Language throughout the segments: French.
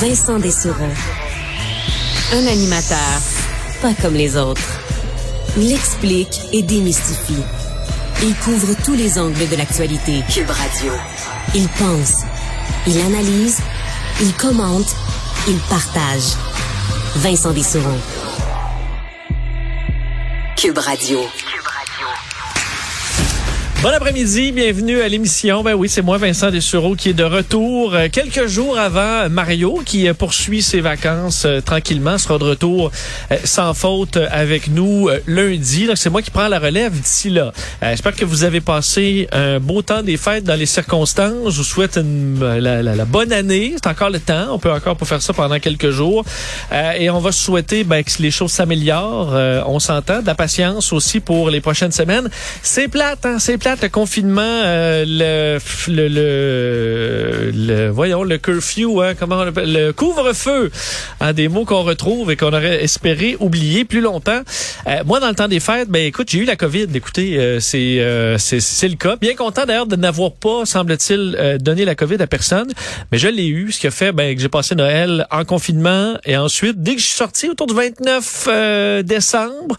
Vincent Dessureau. Un animateur pas comme les autres. Il explique et démystifie. Il couvre tous les angles de l'actualité. Cube Radio. Il pense, il analyse, il commente, il partage. Vincent Dessureau. Cube Radio. Bon après-midi, bienvenue à l'émission. Ben oui, c'est moi, Vincent Dessureau, qui est de retour euh, quelques jours avant Mario, qui euh, poursuit ses vacances euh, tranquillement, sera de retour sans faute avec nous lundi. Donc, c'est moi qui prends la relève d'ici là. J'espère que vous avez passé un beau temps des fêtes dans les circonstances. Je vous souhaite une, la, la, bonne année. C'est encore le temps. On peut encore pas faire ça pendant quelques jours. et on va souhaiter ben, que les choses s'améliorent. on s'entend. De la patience aussi pour les prochaines semaines. C'est plate, hein? C'est plate le confinement, euh, le, le, le, voyons, le curfew, hein, comment on appelle, le couvre-feu, hein, des mots qu'on retrouve et qu'on aurait espéré oublier plus longtemps. Euh, moi, dans le temps des fêtes, ben écoute, j'ai eu la COVID. Écoutez, euh, c'est c'est le cas. Bien content d'ailleurs de n'avoir pas, semble-t-il, donné la COVID à personne, mais je l'ai eu, ce qui a fait ben, que j'ai passé Noël en confinement et ensuite, dès que je suis sorti autour du 29 décembre,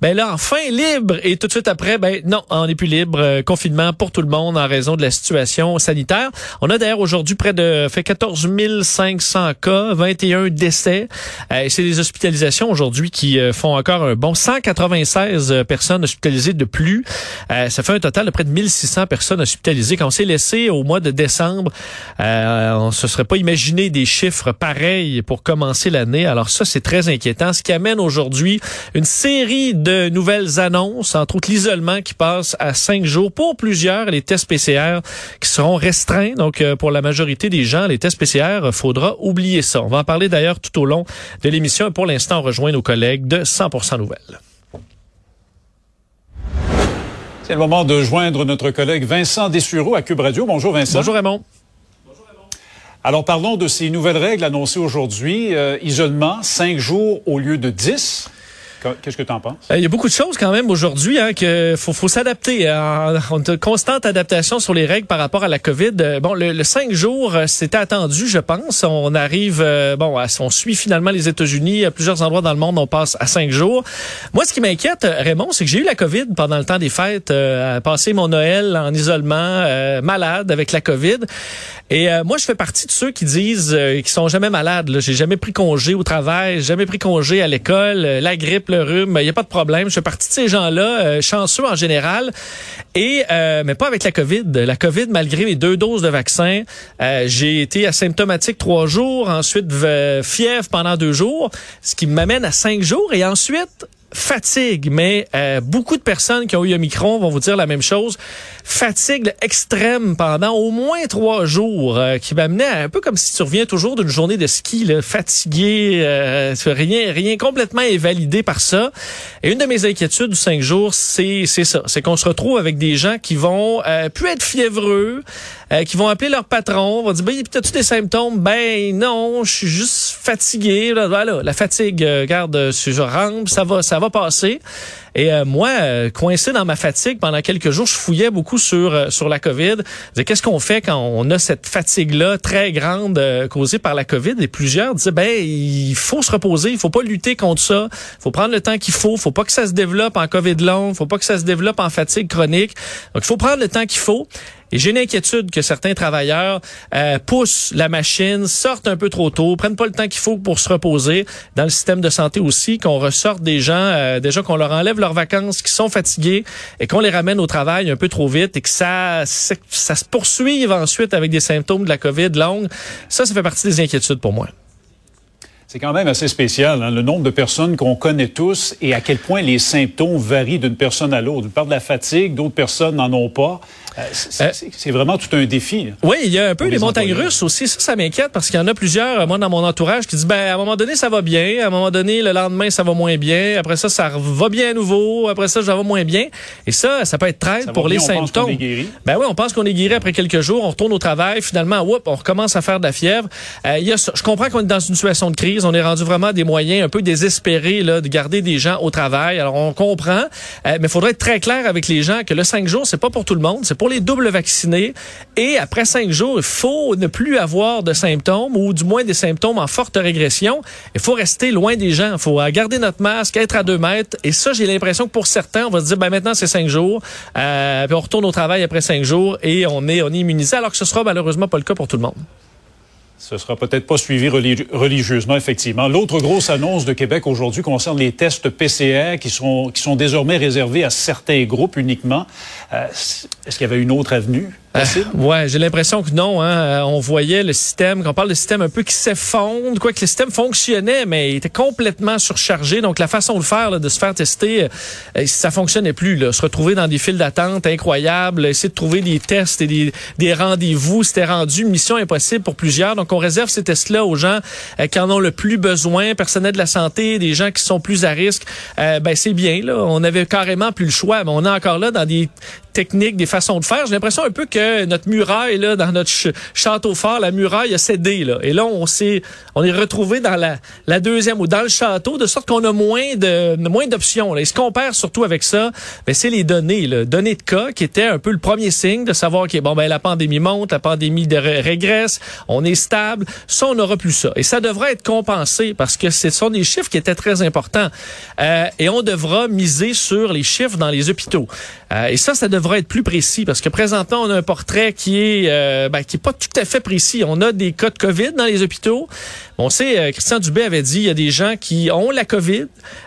ben là, enfin libre et tout de suite après, ben non, on n'est plus libre euh, confinement pour tout le monde en raison de la situation sanitaire. On a d'ailleurs aujourd'hui près de fait 14 500 cas, 21 décès. Euh, c'est des hospitalisations aujourd'hui qui euh, font encore un bon 196 personnes hospitalisées de plus. ça fait un total de près de 1600 personnes hospitalisées. Quand on s'est laissé au mois de décembre, on se serait pas imaginé des chiffres pareils pour commencer l'année. Alors ça, c'est très inquiétant. Ce qui amène aujourd'hui une série de nouvelles annonces, entre autres l'isolement qui passe à 5 jours pour plusieurs, les tests PCR qui seront restreints. Donc, euh, pour la majorité des gens, les tests PCR, euh, faudra oublier ça. On va en parler d'ailleurs tout au long de l'émission. Pour l'instant, on rejoint nos collègues de 100% Nouvelles. C'est le moment de joindre notre collègue Vincent Dessureau à Cube Radio. Bonjour Vincent. Bonjour Raymond. Alors parlons de ces nouvelles règles annoncées aujourd'hui. Euh, isolement, cinq jours au lieu de dix. Qu'est-ce que tu en penses? Euh, il y a beaucoup de choses quand même aujourd'hui hein, que faut, faut s'adapter. Hein. On a constante adaptation sur les règles par rapport à la COVID. Euh, bon, le, le cinq jours, euh, c'était attendu, je pense. On arrive, bon, on suit finalement les États-Unis. À plusieurs endroits dans le monde, on passe à cinq jours. Moi, ce qui m'inquiète, Raymond, c'est que j'ai eu la COVID pendant le temps des fêtes, euh, passé mon Noël en isolement, malade avec la COVID. Et moi, je fais partie de ceux qui disent euh, qu'ils sont jamais malades. J'ai jamais pris congé au travail, jamais pris congé à l'école, la grippe, le il n'y a pas de problème. Je fais partie de ces gens-là, euh, chanceux en général, et euh, mais pas avec la COVID. La COVID, malgré les deux doses de vaccin, euh, j'ai été asymptomatique trois jours, ensuite fièvre pendant deux jours, ce qui m'amène à cinq jours, et ensuite fatigue, mais euh, beaucoup de personnes qui ont eu un micron vont vous dire la même chose. Fatigue extrême pendant au moins trois jours, euh, qui m'amenait un peu comme si tu reviens toujours d'une journée de ski, là, fatigué, euh, rien, rien complètement invalidé par ça. Et une de mes inquiétudes du cinq jours, c'est c'est ça, c'est qu'on se retrouve avec des gens qui vont euh, plus être fiévreux, euh, qui vont appeler leur patron, vont dire ben t'as-tu des symptômes? Ben non, je suis juste fatigué. Voilà, la fatigue, regarde, si je rentre, ça va, ça va passer. Et euh, moi, euh, coincé dans ma fatigue pendant quelques jours, je fouillais beaucoup sur euh, sur la COVID. Qu'est-ce qu'on fait quand on a cette fatigue-là très grande causée par la COVID? Et plusieurs disaient, ben il faut se reposer, il faut pas lutter contre ça, faut prendre le temps qu'il faut, faut pas que ça se développe en COVID long, faut pas que ça se développe en fatigue chronique. Donc, il faut prendre le temps qu'il faut. Et j'ai une inquiétude que certains travailleurs euh, poussent la machine, sortent un peu trop tôt, prennent pas le temps qu'il faut pour se reposer. Dans le système de santé aussi, qu'on ressorte des gens, euh, déjà qu'on leur enlève leurs vacances, qui sont fatigués et qu'on les ramène au travail un peu trop vite et que ça, ça se poursuive ensuite avec des symptômes de la COVID longue. Ça, ça fait partie des inquiétudes pour moi. C'est quand même assez spécial, hein, le nombre de personnes qu'on connaît tous et à quel point les symptômes varient d'une personne à l'autre. On parle de la fatigue, d'autres personnes n'en ont pas. Euh, euh, c'est vraiment tout un défi. Oui, il y a un peu les, montagnes russes aussi. Ça, ça m'inquiète parce qu'il y en a plusieurs, moi, dans mon entourage, qui disent, ben, à un moment donné, ça va bien. À un moment donné, le lendemain, ça va moins bien. Après ça, ça va bien à nouveau. Après ça, ça va moins bien. Et ça, ça peut être très pour les symptômes. ben oui, on pense qu'on est guéri après quelques jours. On retourne au travail. Finalement, whoop, on recommence à faire de la fièvre. Euh, il y a, je comprends qu'on est dans une situation de crise. On est rendu vraiment des moyens un peu désespérés là, de garder des gens au travail. Alors, on comprend. mais il faudrait être très clair avec les gens que le 5 jours, c'est pas pour tout le monde. C'est pour les doubles vaccinés. Et après cinq jours, il faut ne plus avoir de symptômes ou du moins des symptômes en forte régression. Il faut rester loin des gens. Il faut garder notre masque, être à deux mètres. Et ça, j'ai l'impression que pour certains, on va se dire, ben maintenant c'est cinq jours, euh, puis on retourne au travail après cinq jours et on est on est immunisé, alors que ce sera malheureusement pas le cas pour tout le monde. Ce sera peut-être pas suivi religieusement, effectivement. L'autre grosse annonce de Québec aujourd'hui concerne les tests PCR qui sont, qui sont désormais réservés à certains groupes uniquement. Euh, est-ce qu'il y avait une autre avenue? Euh, ouais, j'ai l'impression que non. Hein. Euh, on voyait le système, qu'on parle de système un peu qui s'effondre, quoi que le système fonctionnait, mais il était complètement surchargé. Donc la façon de faire, de se faire tester, euh, ça fonctionnait plus. Là. Se retrouver dans des files d'attente incroyables, essayer de trouver des tests et des, des rendez-vous, c'était rendu mission impossible pour plusieurs. Donc on réserve ces tests-là aux gens qui en ont le plus besoin, personnel de la santé, des gens qui sont plus à risque. ben c'est bien. Là, on avait carrément plus le choix, mais on est encore là dans des techniques, des façons de faire. J'ai l'impression un peu que notre muraille là, dans notre château fort, la muraille a cédé là. Et là, on s'est, on est retrouvé dans la, la deuxième ou dans le château, de sorte qu'on a moins de moins d'options. Et ce qu'on perd surtout avec ça, ben, c'est les données, là. données de cas, qui étaient un peu le premier signe de savoir que bon ben la pandémie monte, la pandémie de régresse, on est stable. Ça, on n'aura plus ça. Et ça devrait être compensé parce que ce sont des chiffres qui étaient très importants. Euh, et on devra miser sur les chiffres dans les hôpitaux. Euh, et ça, ça devrait être plus précis parce que présentement, on a un portrait qui est euh, ben, qui est pas tout à fait précis. On a des cas de COVID dans les hôpitaux. On sait, euh, Christian Dubé avait dit, il y a des gens qui ont la COVID,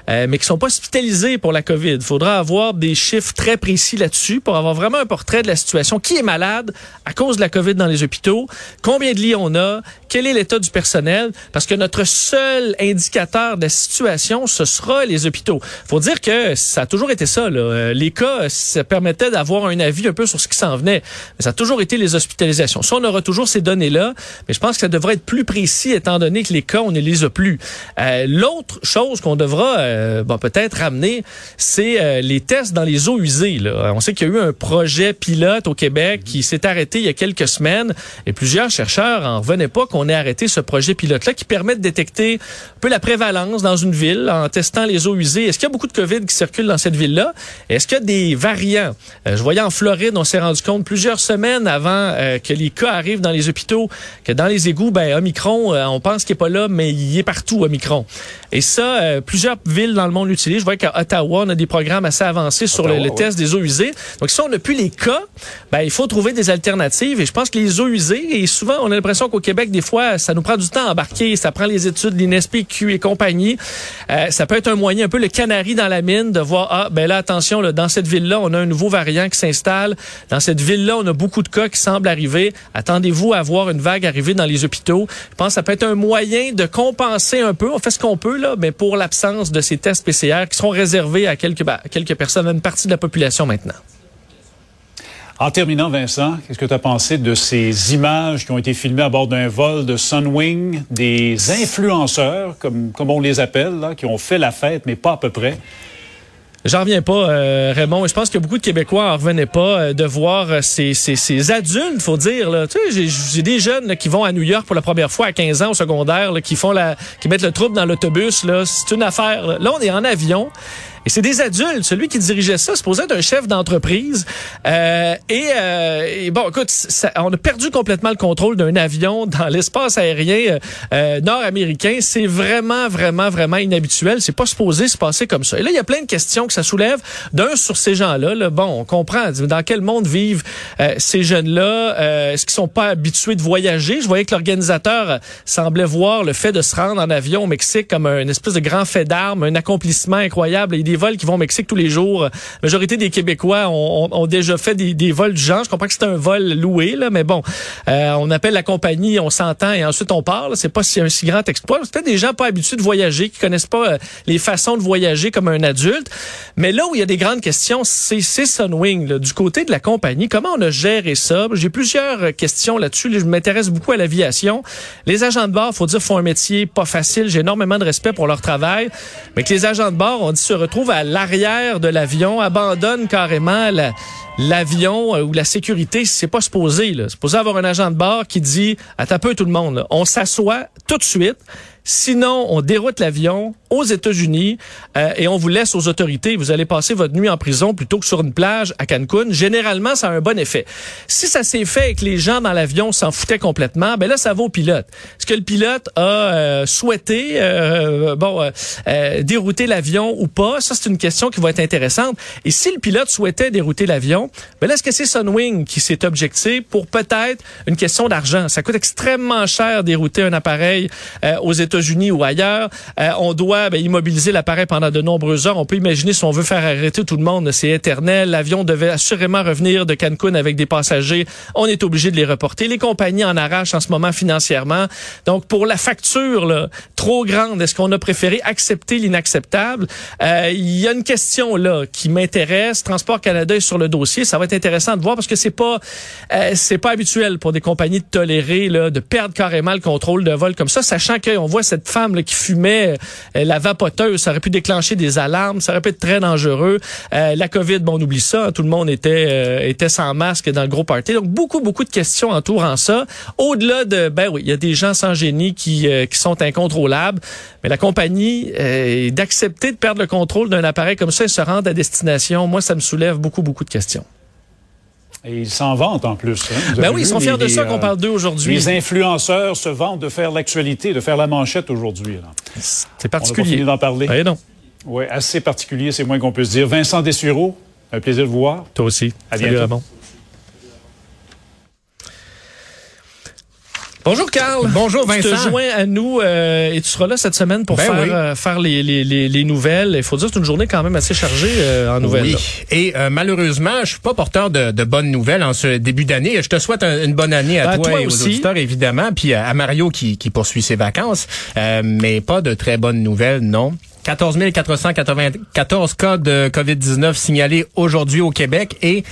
euh, mais qui sont pas hospitalisés pour la COVID. Faudra avoir des chiffres très précis là-dessus pour avoir vraiment un portrait de la situation. Qui est malade à cause de la COVID dans les hôpitaux? Combien de lits on a? Quel est l'état du personnel? Parce que notre seul indicateur de la situation, ce sera les hôpitaux. faut dire que ça a toujours été ça. Là. Les cas, ça permettait d'avoir un avis un peu sur ce qui s'en venait. Mais ça a toujours été les hospitalisations. Ça, on aura toujours ces données-là, mais je pense que ça devrait être plus précis étant donné que les cas, on ne les a plus. Euh, L'autre chose qu'on devra euh, bon, peut-être ramener, c'est euh, les tests dans les eaux usées. Là. On sait qu'il y a eu un projet pilote au Québec qui s'est arrêté il y a quelques semaines et plusieurs chercheurs en revenaient pas qu'on ait arrêté ce projet pilote-là qui permet de détecter un peu la prévalence dans une ville en testant les eaux usées. Est-ce qu'il y a beaucoup de COVID qui circulent dans cette ville-là? Est-ce qu'il y a des variants? Euh, je voyais en Floride, on s'est rendu compte plusieurs semaines avant que les cas arrivent dans les hôpitaux que dans les égouts, ben, Omicron, on pense qui est pas là, mais il est partout, Omicron. Et ça, euh, plusieurs villes dans le monde l'utilisent. Je vois qu'à Ottawa, on a des programmes assez avancés sur le, test des eaux usées. Donc, si on n'a plus les cas, ben, il faut trouver des alternatives. Et je pense que les eaux usées, et souvent, on a l'impression qu'au Québec, des fois, ça nous prend du temps à embarquer. Ça prend les études, l'INSPQ et compagnie. Euh, ça peut être un moyen, un peu le canari dans la mine, de voir, ah, ben là, attention, là, dans cette ville-là, on a un nouveau variant qui s'installe. Dans cette ville-là, on a beaucoup de cas qui semblent arriver. Attendez-vous à voir une vague arriver dans les hôpitaux. Je pense que ça peut être un moyen de compenser un peu. On fait ce qu'on peut, là, mais pour l'absence de ces tests PCR qui seront réservés à quelques, quelques personnes, à une partie de la population maintenant. En terminant, Vincent, qu'est-ce que tu as pensé de ces images qui ont été filmées à bord d'un vol de Sunwing, des influenceurs, comme, comme on les appelle, là, qui ont fait la fête, mais pas à peu près, J'en reviens pas, euh, Raymond. Je pense que beaucoup de Québécois en revenaient pas euh, de voir euh, ces, ces, ces, adultes, faut dire. Là. Tu sais, j'ai des jeunes qui vont à New York pour la première fois à 15 ans au secondaire, qui font la, qui mettent le trouble dans l'autobus. Là, c'est une affaire. Là, on est en avion. Et c'est des adultes. Celui qui dirigeait ça, supposé être un chef d'entreprise. Euh, euh, et, bon, écoute, on a perdu complètement le contrôle d'un avion dans l'espace aérien euh, nord-américain. C'est vraiment, vraiment, vraiment inhabituel. C'est pas supposé se passer comme ça. Et là, il y a plein de questions que ça soulève. D'un, sur ces gens-là, là, bon, on comprend. Dans quel monde vivent ces jeunes-là? Est-ce qu'ils sont pas habitués de voyager? Je voyais que l'organisateur semblait voir le fait de se rendre en avion au Mexique comme un espèce de grand fait d'armes, un accomplissement incroyable des vols qui vont au Mexique tous les jours. La majorité des Québécois ont, déjà fait des, vols du genre. Je comprends que c'est un vol loué, là, mais bon, euh, on appelle la compagnie, on s'entend et ensuite on parle. C'est pas si un si grand exploit. C'est peut-être des gens pas habitués de voyager, qui connaissent pas euh, les façons de voyager comme un adulte. Mais là où il y a des grandes questions, c'est Sunwing. Du côté de la compagnie, comment on a géré ça? J'ai plusieurs questions là-dessus. Je m'intéresse beaucoup à l'aviation. Les agents de bord, faut dire, font un métier pas facile. J'ai énormément de respect pour leur travail. Mais que les agents de bord, on dit, se retrouvent à l'arrière de l'avion, abandonne carrément l'avion euh, ou la sécurité, c'est pas supposé. C'est supposé avoir un agent de bord qui dit à peu tout le monde, on s'assoit tout de suite Sinon, on déroute l'avion aux États-Unis euh, et on vous laisse aux autorités. Vous allez passer votre nuit en prison plutôt que sur une plage à Cancun. Généralement, ça a un bon effet. Si ça s'est fait et que les gens dans l'avion s'en foutaient complètement, ben là, ça va au pilote. Est-ce que le pilote a euh, souhaité euh, bon dérouter l'avion ou pas? Ça, c'est une question qui va être intéressante. Et si le pilote souhaitait dérouter l'avion, ben là, est-ce que c'est Sunwing qui s'est objecté pour peut-être une question d'argent? Ça coûte extrêmement cher dérouter un appareil aux États-Unis ou ailleurs. on doit ben, immobiliser l'appareil pendant de nombreuses heures. On peut imaginer si on veut faire arrêter tout le monde, c'est éternel. L'avion devait assurément revenir de Cancun avec des passagers. On est obligé de les reporter. Les compagnies en arrachent en ce moment financièrement. Donc, pour la facture là, trop grande, est-ce qu'on a préféré accepter l'inacceptable? Euh, il y a une question là qui m'intéresse. Transport Canada est sur le dossier. Ça va être intéressant de voir parce que c'est pas euh, c'est pas habituel pour des compagnies de tolérer là, de perdre carrément le contrôle de vol comme ça, sachant qu'on voit cette femme qui fumait euh, la vapoteuse, ça aurait pu déclencher des alarmes, ça aurait pu être très dangereux. Euh, la COVID, bon, on oublie ça, hein, tout le monde était euh, était sans masque dans le gros party. Donc beaucoup beaucoup de questions entourant ça. Au-delà de ben oui, il y a des gens sans génie qui qui sont incontrôlables, mais la compagnie d'accepter de perdre le contrôle d'un appareil comme ça et se rendre à destination, moi ça me soulève beaucoup beaucoup de questions. Et ils s'en vantent en plus. Hein. Ben oui, ils sont fiers de ça qu'on parle d'eux aujourd'hui. Les influenceurs se vantent de faire l'actualité, de faire la manchette aujourd'hui. C'est particulier. On d'en parler. Ben non. Oui, assez particulier, c'est moins qu'on peut se dire. Vincent Dessureau, un plaisir de vous voir. Toi aussi. À bientôt. Bonjour Carl. Bonjour Vincent. Tu te joins à nous euh, et tu seras là cette semaine pour ben faire, euh, faire les, les, les, nouvelles. Il faut dire que c'est une journée quand même assez chargée euh, en nouvelles. Oui. Et malheureusement, je suis pas porteur de, de bonnes nouvelles en ce début d'année. Je te souhaite une bonne année à ben, toi, et aux auditeurs évidemment, puis à, Mario qui, qui poursuit ses vacances. mais pas de très bonnes nouvelles, non. 14 494 cas de COVID-19 signalés aujourd'hui au Québec et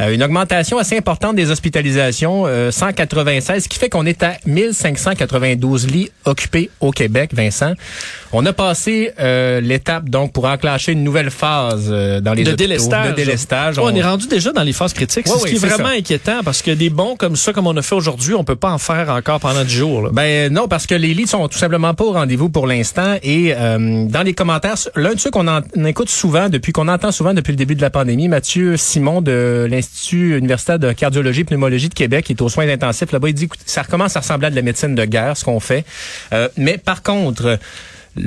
euh, une augmentation assez importante des hospitalisations, 196, euh, ce qui fait qu'on est à 1592 lits occupés au Québec, Vincent. On a passé euh, l'étape donc pour enclencher une nouvelle phase dans les de hôpitaux, délestage. De délestage. on... est rendu déjà dans les phases critiques, c'est ce qui est, vraiment inquiétant parce que des bons comme ça, comme on a fait aujourd'hui, on peut pas en faire encore pendant du jour. Là. Ben non, parce que les lits sont tout simplement pas au rendez-vous pour l'instant et dans les l'un de ceux qu'on écoute souvent depuis qu'on entend souvent depuis le début de la pandémie, Mathieu Simon de l'Institut universitaire de cardiologie et pneumologie de Québec, est aux soins intensifs là-bas, il dit que ça recommence à ressembler à de la médecine de guerre, ce qu'on fait. Euh, mais par contre,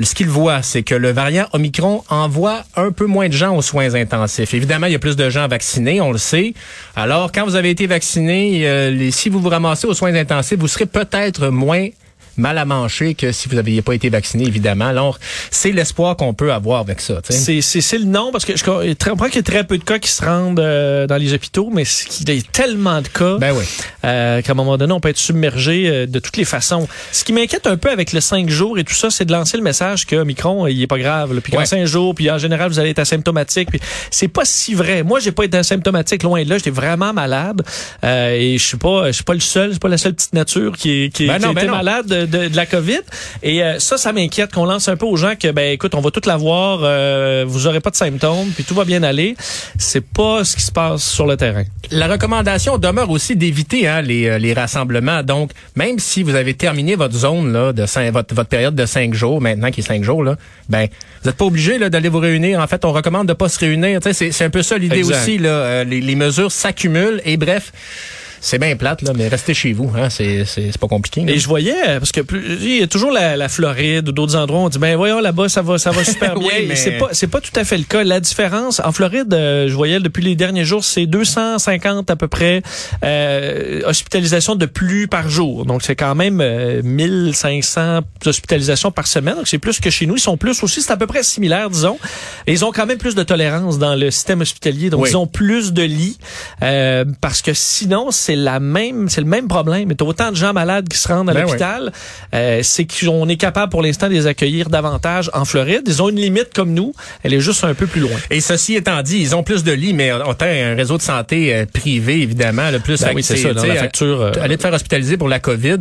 ce qu'il voit, c'est que le variant Omicron envoie un peu moins de gens aux soins intensifs. Évidemment, il y a plus de gens vaccinés, on le sait. Alors, quand vous avez été vacciné, euh, si vous vous ramassez aux soins intensifs, vous serez peut-être moins mal à manger que si vous n'aviez pas été vacciné, évidemment. Alors, c'est l'espoir qu'on peut avoir avec ça. C'est le nom, parce que je comprends qu'il y a très peu de cas qui se rendent euh, dans les hôpitaux, mais il y a tellement de cas ben oui. euh, qu'à un moment donné, on peut être submergé euh, de toutes les façons. Ce qui m'inquiète un peu avec le 5 jours et tout ça, c'est de lancer le message que Micron, il est pas grave. Là, puis ouais. 5 jours, puis en général, vous allez être asymptomatique. Puis c'est pas si vrai. Moi, j'ai pas été asymptomatique loin de là. J'étais vraiment malade. Euh, et je suis pas, je suis pas le seul. Je suis pas la seule petite nature qui, qui, ben qui ben malade de, la COVID. Et euh, ça, ça m'inquiète qu'on lance un peu aux gens que, ben écoute, on va tout l'avoir, euh, vous aurez pas de symptômes, puis tout va bien aller. C'est pas ce qui se passe sur le terrain. La recommandation demeure aussi d'éviter hein, les, euh, les rassemblements. Donc, même si vous avez terminé votre zone là, de votre, votre période de cinq jours, maintenant qui est cinq jours, là, ben vous n'êtes pas obligé d'aller vous réunir. En fait, on recommande de pas se réunir. C'est un peu ça l'idée aussi. Là, les, les mesures s'accumulent et bref c'est bien plate, là, mais restez chez vous. Hein, c'est, c'est, pas compliqué. Et je voyais, parce que il y a toujours la, la Floride ou d'autres endroits, on dit, ben voyons, là-bas, ça va, ça va super bien. mais... C'est pas, c'est pas tout à fait le cas. La différence, en Floride, euh, je voyais depuis les derniers jours, c'est 250 à peu près euh, hospitalisations de plus par jour. Donc, c'est quand même 1500 euh, hospitalisations par semaine. Donc, c'est plus que chez nous. Ils sont plus aussi, c'est à peu près similaire, disons. Et ils ont quand même plus de tolérance dans le système hospitalier. Donc, ils ont plus de lits. Euh, parce que sinon, c'est la même, c'est le même problème. A autant de gens malades qui se rendent à ben l'hôpital. Euh, c'est qu'on est capable pour l'instant de les accueillir davantage en Floride. Ils ont une limite comme nous. Elle est juste un peu plus loin. Et ceci étant dit, ils ont plus de lits, mais on a un réseau de santé euh, privé, évidemment. Le plus ben oui, c'est ça, dans la facture. Euh, aller te faire hospitaliser pour la COVID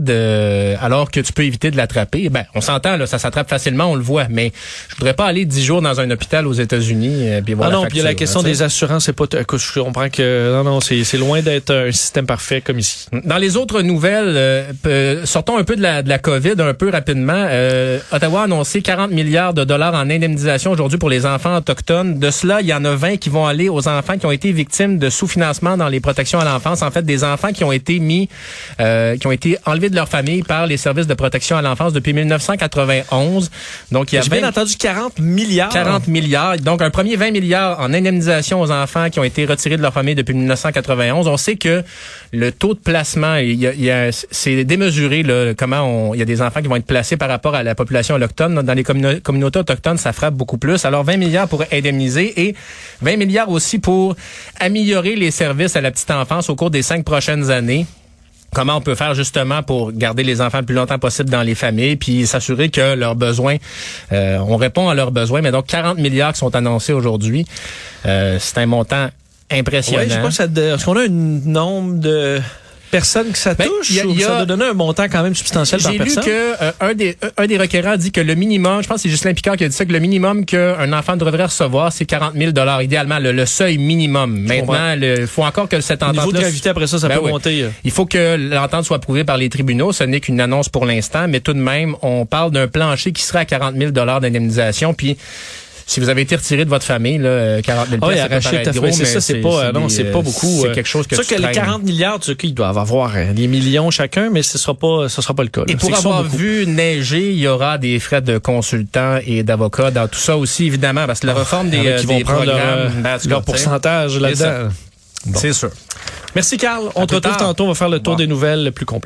alors que tu peux éviter de l'attraper. Ben, on s'entend, là, ça s'attrape facilement, on le voit. Mais je voudrais pas aller dix jours dans un hôpital aux États-Unis. ah non, puis il y a la question des assurances. C'est pas, je comprends que non, non, c'est loin d'être un système parfait parfait comme ici. Dans les autres nouvelles, euh, sortons un peu de la, de la COVID un peu rapidement. Euh, Ottawa a annoncé 40 milliards de dollars en indemnisation aujourd'hui pour les enfants autochtones. De cela, il y en a 20 qui vont aller aux enfants qui ont été victimes de sous-financement dans les protections à l'enfance. En fait, des enfants qui ont été mis, euh, qui ont été enlevés de leur famille par les services de protection à l'enfance depuis 1991. Donc, il y a bien entendu 40 milliards. 40 milliards. Donc, un premier 20 milliards en indemnisation aux enfants qui ont été retirés de leur famille depuis 1991. On sait que le taux de placement, il y a, c'est démesuré là, comment on, il y a des enfants qui vont être placés par rapport à la population autochtone. Dans les communautés autochtones, ça frappe beaucoup plus. Alors 20 milliards pour indemniser et 20 milliards aussi pour améliorer les services à la petite enfance au cours des cinq prochaines années comment on peut faire justement pour garder les enfants le plus longtemps possible dans les familles, puis s'assurer que leurs besoins, euh, on répond à leurs besoins. Mais donc 40 milliards qui sont annoncés aujourd'hui, euh, c'est un montant impressionnant. Oui, je pense est-ce qu'on a un nombre de personnes que ça ben, touche y a, y a, ça doit donner un montant quand même substantiel par personne? J'ai lu que euh, un des un des requérants dit que le minimum, je pense que c'est Justin Picard qui a dit ça, que le minimum qu'un enfant devrait recevoir, c'est 40 000 dollars idéalement, le, seuil minimum. Maintenant, il faut encore que cette entente... Au niveau de gravité, après ça, ça ben peut monter. Euh. Il faut que l'entente soit approuvée par les tribunaux. Ce n'est qu'une annonce pour l'instant, mais tout de même, on parle d'un plancher qui serait à 40 000 dollars d'indemnisation, puis si vous avez été retiré de votre famille, là, 40 000 oh, oui, arraché c'est ça, c'est pas, non, c'est pas beaucoup. C'est euh, quelque chose que. Sûr que les 40 milliards, tu sais, ils doivent avoir des millions chacun, mais ce sera pas, ce sera pas le cas. Et pour avoir vu neiger, il y aura des frais de consultants et d'avocats dans tout ça aussi, évidemment, parce que la ah, réforme des, qui vont prendre leur, leur pourcentage là-dedans. C'est sûr. Merci, Carl. On te retrouve tantôt. On va faire le tour des nouvelles plus complet.